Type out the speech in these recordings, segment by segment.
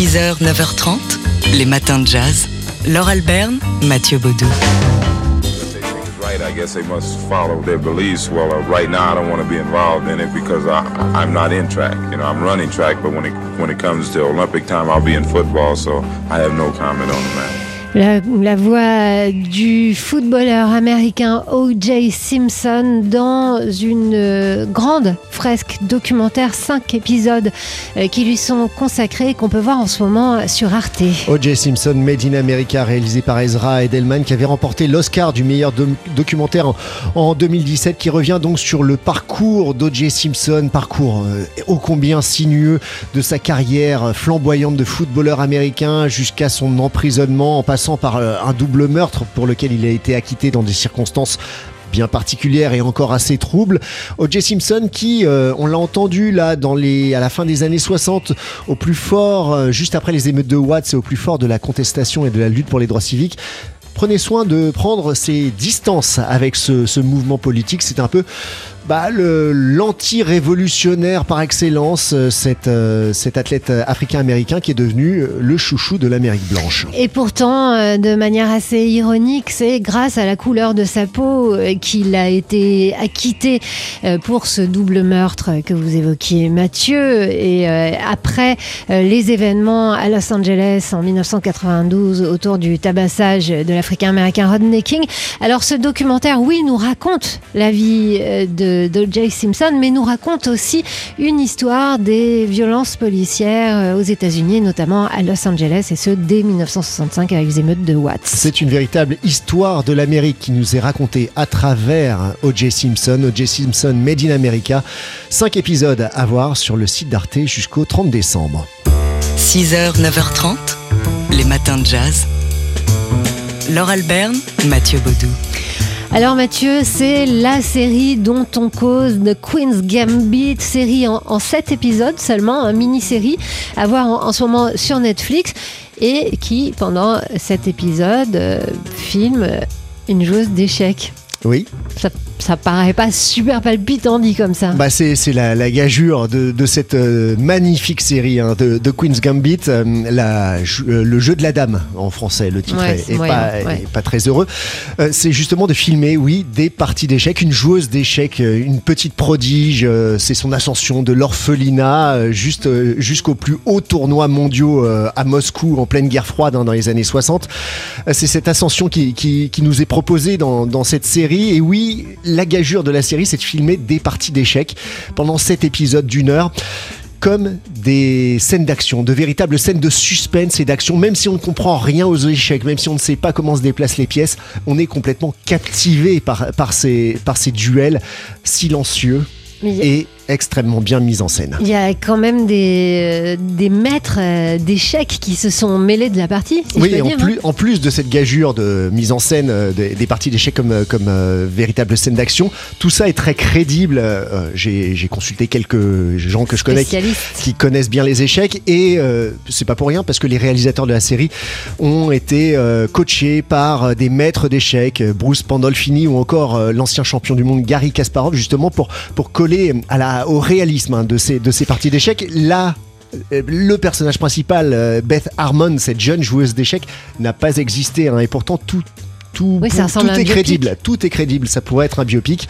6h, 9h30, les matins de jazz. Laure Alberne, Mathieu Baudou. I guess they must follow their beliefs. Well, uh, right now, I don't want to be involved in it because I, I'm not in track. You know, I'm running track, but when it when it comes to Olympic time, I'll be in football, so I have no comment on the matter. La, la voix du footballeur américain O.J. Simpson dans une euh, grande fresque documentaire, cinq épisodes euh, qui lui sont consacrés, qu'on peut voir en ce moment sur Arte. O.J. Simpson, Made in America, réalisé par Ezra Edelman, qui avait remporté l'Oscar du meilleur do- documentaire en, en 2017, qui revient donc sur le parcours d'O.J. Simpson, parcours euh, ô combien sinueux de sa carrière flamboyante de footballeur américain jusqu'à son emprisonnement, en passant par euh, un double meurtre pour lequel il a été acquitté dans des circonstances bien particulière et encore assez trouble. O.J. Simpson qui, euh, on l'a entendu là à la fin des années 60, au plus fort, euh, juste après les émeutes de Watts et au plus fort de la contestation et de la lutte pour les droits civiques, prenait soin de prendre ses distances avec ce, ce mouvement politique. C'est un peu bah, l'anti-révolutionnaire par excellence, euh, cet, euh, cet athlète africain-américain qui est devenu euh, le chouchou de l'Amérique blanche. Et pourtant, de manière assez ironique, c'est grâce à la couleur de sa peau qu'il a été acquitté pour ce double meurtre que vous évoquiez, Mathieu. Et après les événements à Los Angeles en 1992 autour du tabassage de l'Africain-Américain Rodney King, alors ce documentaire, oui, nous raconte la vie euh, de, de Jay Simpson, mais nous raconte aussi une histoire des violences policières euh, aux États-Unis, notamment à Los Angeles, et ce dès 1965 avec les émeutes de Watts. C'est une véritable histoire de l'Amérique qui nous est racontée à travers O.J. Simpson, O.J. Simpson Made in America. Cinq épisodes à voir sur le site d'Arte jusqu'au 30 décembre. 6h, 9h30, les matins de jazz. Laure Alberne, Mathieu Baudou. Alors Mathieu, c'est la série dont on cause de Queen's Gambit, série en, en 7 épisodes seulement, une mini-série à voir en, en ce moment sur Netflix et qui, pendant cet épisode, euh, filme une joueuse d'échecs. Oui, Ça, ça paraît pas super palpitant dit comme ça. bah c'est la, la gageure de, de cette euh, magnifique série hein, de, de Queen's Gambit, euh, la- euh, le jeu de la dame en français, le titre Ouais, est, pas, ouais. est pas très heureux. C'est justement de filmer, oui, des parties d'échecs, une joueuse d'échecs, une petite prodige, c'est son ascension de l'orphelinat juste jusqu'aux plus hauts tournois mondiaux à Moscou en pleine guerre froide hein, dans les années 60. Euh, c'est cette ascension qui, qui- qui nous est proposée dans, dans cette série. Et oui, la gageure de la série, c'est de filmer des parties d'échecs pendant sept épisodes d'une heure comme des scènes d'action, de véritables scènes de suspense et d'action, même si on ne comprend rien aux échecs, même si on ne sait pas comment se déplacent les pièces, on est complètement captivé par, par, ces, par ces duels silencieux et extrêmement bien mis en scène. Il y a quand même des, euh, des maîtres euh, d'échecs qui se sont mêlés de la partie. si Oui, et en dire, hein. plus, en plus de cette gageure de mise en scène euh, des, des parties d'échecs comme, comme euh, véritable scène d'action, tout ça est très crédible. Euh, J'ai j'ai consulté quelques gens que je connais qui, connaissent bien les échecs et euh, c'est pas pour rien parce que les réalisateurs de la série ont été coachés par des maîtres d'échecs, Bruce Pandolfini ou encore l'ancien champion du monde Gary Kasparov justement pour, pour coller à la, au réalisme hein, de, ces, de ces parties d'échecs. Là, euh, le personnage principal, euh, Beth Harmon, cette jeune joueuse d'échecs, n'a pas existé hein, et pourtant tout, tout, Oui, tout est biopic. crédible. Tout est crédible. Ça pourrait être un biopic.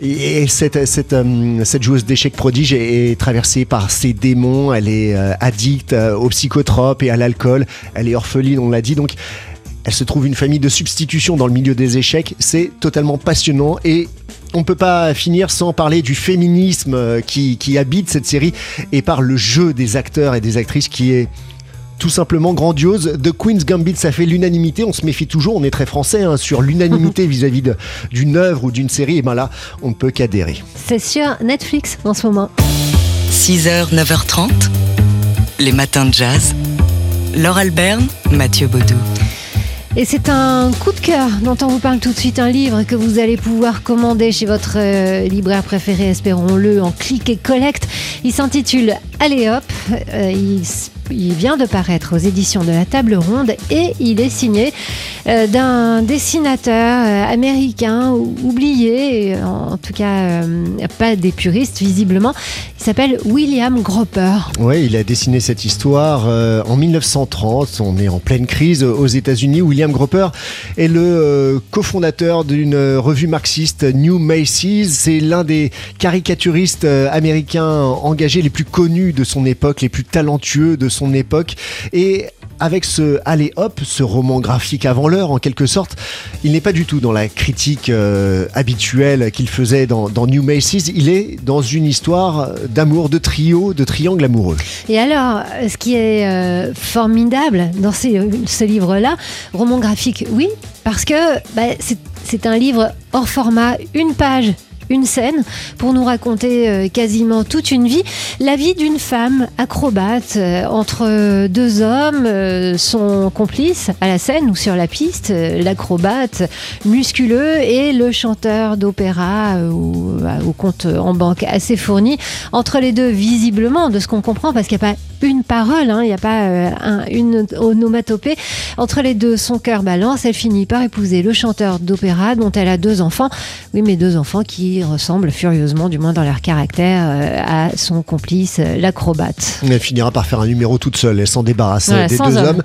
Et cette, cette, euh, cette joueuse d'échecs prodige est, est traversée par ses démons. Elle est addicte aux psychotropes et à l'alcool. Elle est orpheline, on l'a dit. Donc, elle se trouve une famille de substitution dans le milieu des échecs. C'est totalement passionnant et on ne peut pas finir sans parler du féminisme euh, qui, qui habite cette série et par le jeu des acteurs et des actrices qui est tout simplement grandiose. The Queen's Gambit, ça fait l'unanimité. On se méfie toujours, on est très français hein, sur l'unanimité vis-à-vis de- d'une œuvre ou d'une série. Et ben là, on ne peut qu'adhérer. C'est sur Netflix en ce moment. 6h, 9h30, les matins de jazz. Laure Alberne, Mathieu Baudou. Et c'est un coup de cœur dont on vous parle tout de suite, un livre que vous allez pouvoir commander chez votre euh, libraire préféré, espérons-le, en click et collect. Il s'intitule Allez hop, Euh, il vient de paraître aux éditions de la Table Ronde et il est signé euh, d'un dessinateur euh, américain oublié, en tout cas euh, pas des puristes visiblement. Il s'appelle William Gropper. Oui, il a dessiné cette histoire en 1930. On est en pleine crise aux États-Unis. William Gropper est le cofondateur d'une revue marxiste New Macy's. C'est l'un des caricaturistes américains engagés les plus connus de son époque, les plus talentueux de son époque. Et avec ce Allez hop, ce roman graphique avant l'heure en quelque sorte, il n'est pas du tout dans la critique euh, habituelle qu'il faisait dans, New Macy's, il est dans une histoire d'amour, de trio, de triangle amoureux. Et alors, ce qui est euh, formidable dans ce livre-là, roman graphique, oui, parce que bah, c'est un livre hors format, une page une scène pour nous raconter euh, quasiment toute une vie, la vie d'une femme acrobate euh, entre deux hommes, euh, son complice à la scène ou sur la piste, l'acrobate musculeux et le chanteur d'opéra au compte en banque assez fourni. Entre les deux, visiblement, de ce qu'on comprend, parce qu'il n'y a pas une parole, hein, il n'y a pas une onomatopée. Entre les deux, son cœur balance, elle finit par épouser le chanteur d'opéra dont elle a deux enfants. Oui, mais deux enfants qui ressemble furieusement, du moins dans leur caractère, euh, à son complice, euh, l'acrobate. Elle finira par faire un numéro toute seule, elle s'en débarrasse des deux hommes.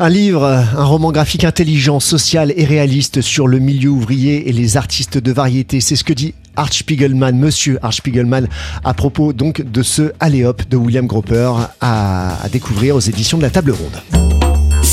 Un livre, un roman graphique intelligent, social et réaliste sur le milieu ouvrier et les artistes de variété. C'est ce que dit Art Spiegelman, monsieur Art Spiegelman, à propos donc de ce Alléop de William Gropper à, à découvrir aux éditions de la Table Ronde.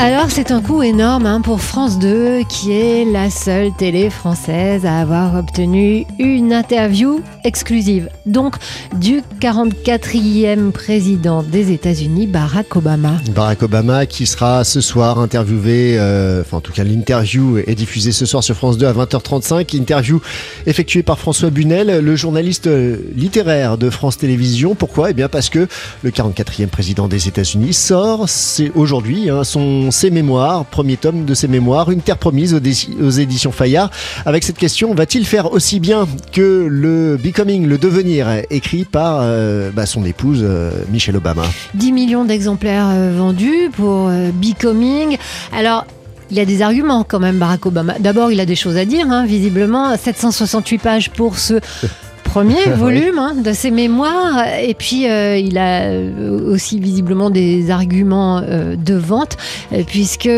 Alors c'est un coup énorme hein, pour France 2 qui est la seule télé française à avoir obtenu une interview exclusive. Donc du 44e président des États-Unis, Barack Obama. Barack Obama qui sera ce soir interviewé, euh, enfin en tout cas l'interview est diffusée ce soir sur France 2 à 20h35. Interview effectuée par François Bunel, le journaliste littéraire de France Télévisions. Pourquoi? Eh bien parce que le 44e président des États-Unis sort, c'est aujourd'hui, hein, son ses mémoires, premier tome de ses mémoires, Une terre promise aux, éditions Fayard. Avec cette question, va-t-il faire aussi bien que le Becoming, le devenir, écrit par euh, bah, son épouse euh, Michelle Obama? 10 millions d'exemplaires euh, vendus pour Becoming. Alors, il y a des arguments quand même, Barack Obama. D'abord, il a des choses à dire, hein, visiblement. 768 pages pour ce premier volume hein, de ses mémoires. Et puis, euh, il a euh, aussi visiblement des arguments euh, de vente, puisque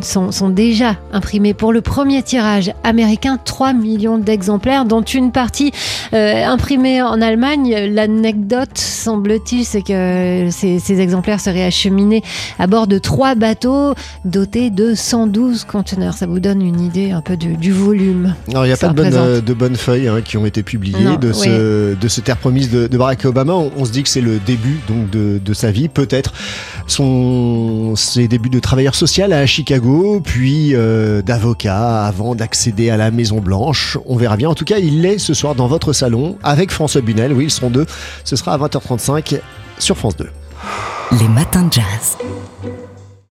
sont, sont, déjà imprimés pour le premier tirage américain 3 millions d'exemplaires, dont une partie imprimée en Allemagne. L'anecdote, semble-t-il, c'est que ces, ces, exemplaires seraient acheminés à bord de trois bateaux dotés de 112 conteneurs. Ça vous donne une idée un peu du, volume. Alors, il n'y a pas de, bonnes, de bonnes feuilles hein, qui ont été publié de, ce, de ce terre promise de, Barack Obama. On, se dit que c'est le début donc de, de sa vie, peut-être son ses débuts de travailleur social à Chicago, puis euh, d'avocat avant d'accéder à la Maison Blanche. On verra bien. En tout cas, il est ce soir dans votre salon avec François Bunel. Oui, ils seront deux. Ce sera à 20h35 sur France 2. Les matins de jazz.